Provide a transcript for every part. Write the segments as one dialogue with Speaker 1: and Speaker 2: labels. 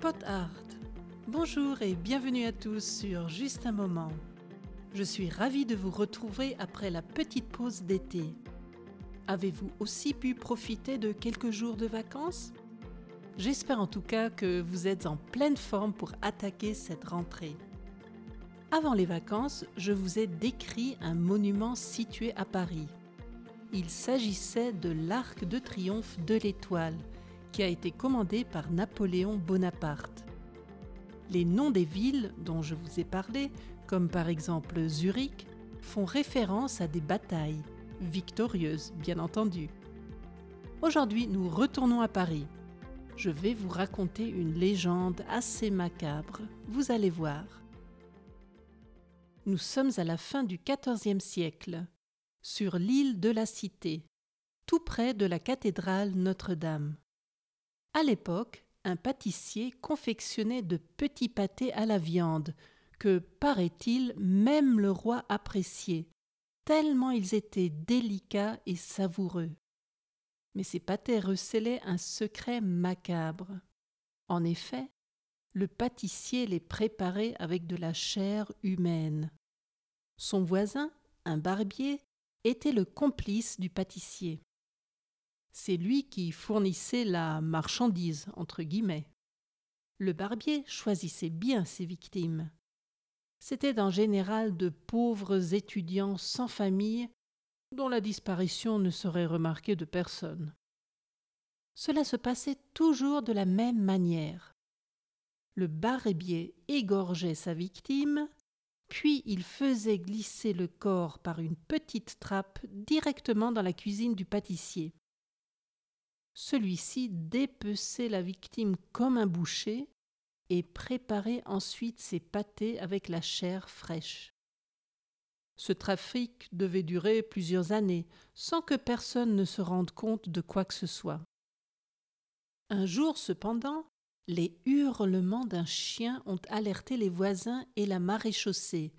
Speaker 1: Pot Art. Bonjour et bienvenue à tous sur Juste un moment. Je suis ravie de vous retrouver après la petite pause d'été. Avez-vous aussi pu profiter de quelques jours de vacances? J'espère en tout cas que vous êtes en pleine forme pour attaquer cette rentrée. Avant les vacances, je vous ai décrit un monument situé à Paris. Il s'agissait de l'Arc de Triomphe de l'Étoile, qui a été commandé par Napoléon Bonaparte. Les noms des villes dont je vous ai parlé, comme par exemple Zurich, font référence à des batailles, victorieuses bien entendu. Aujourd'hui, nous retournons à Paris. Je vais vous raconter une légende assez macabre, vous allez voir. Nous sommes à la fin du XIVe siècle, sur l'île de la Cité, tout près de la cathédrale Notre-Dame. À l'époque, un pâtissier confectionnait de petits pâtés à la viande, que, paraît-il, même le roi appréciait, tellement ils étaient délicats et savoureux. Mais ces pâtés recelaient un secret macabre. En effet, le pâtissier les préparait avec de la chair humaine. Son voisin, un barbier, était le complice du pâtissier. C'est lui qui fournissait la marchandise, entre guillemets. Le barbier choisissait bien ses victimes. C'étaient en général de pauvres étudiants sans famille dont la disparition ne serait remarquée de personne. Cela se passait toujours de la même manière. Le barbier égorgeait sa victime, puis il faisait glisser le corps par une petite trappe directement dans la cuisine du pâtissier. Celui-ci dépeçait la victime comme un boucher et préparait ensuite ses pâtés avec la chair fraîche. Ce trafic devait durer plusieurs années sans que personne ne se rende compte de quoi que ce soit. Un jour cependant, les hurlements d'un chien ont alerté les voisins et la maréchaussée,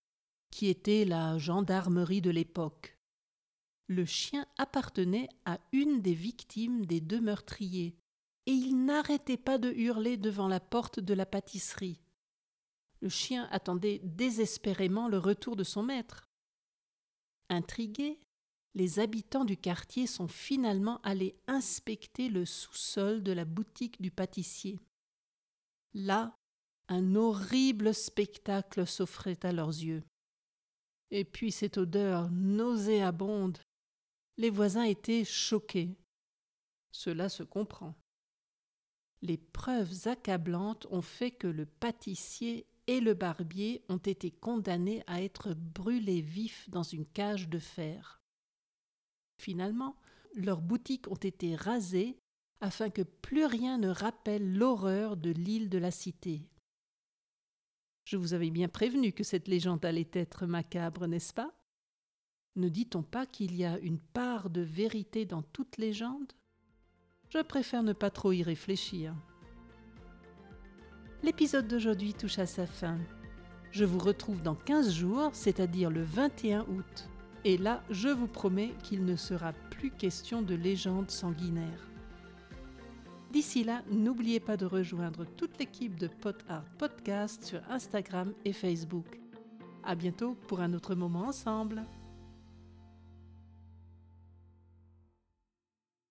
Speaker 1: qui était la gendarmerie de l'époque. Le chien appartenait à une des victimes des deux meurtriers, et il n'arrêtait pas de hurler devant la porte de la pâtisserie. Le chien attendait désespérément le retour de son maître. Intrigués, les habitants du quartier sont finalement allés inspecter le sous-sol de la boutique du pâtissier. Là, un horrible spectacle s'offrait à leurs yeux. Et puis cette odeur nauséabonde les voisins étaient choqués. Cela se comprend. Les preuves accablantes ont fait que le pâtissier et le barbier ont été condamnés à être brûlés vifs dans une cage de fer. Finalement, leurs boutiques ont été rasées afin que plus rien ne rappelle l'horreur de l'île de la Cité. Je vous avais bien prévenu que cette légende allait être macabre, n'est-ce pas? Ne dit-on pas qu'il y a une part de vérité dans toute légende Je préfère ne pas trop y réfléchir. L'épisode d'aujourd'hui touche à sa fin. Je vous retrouve dans 15 jours, c'est-à-dire le 21 août. Et là, je vous promets qu'il ne sera plus question de légendes sanguinaires. D'ici là, n'oubliez pas de rejoindre toute l'équipe de Pot Art Podcast sur Instagram et Facebook. À bientôt pour un autre moment ensemble.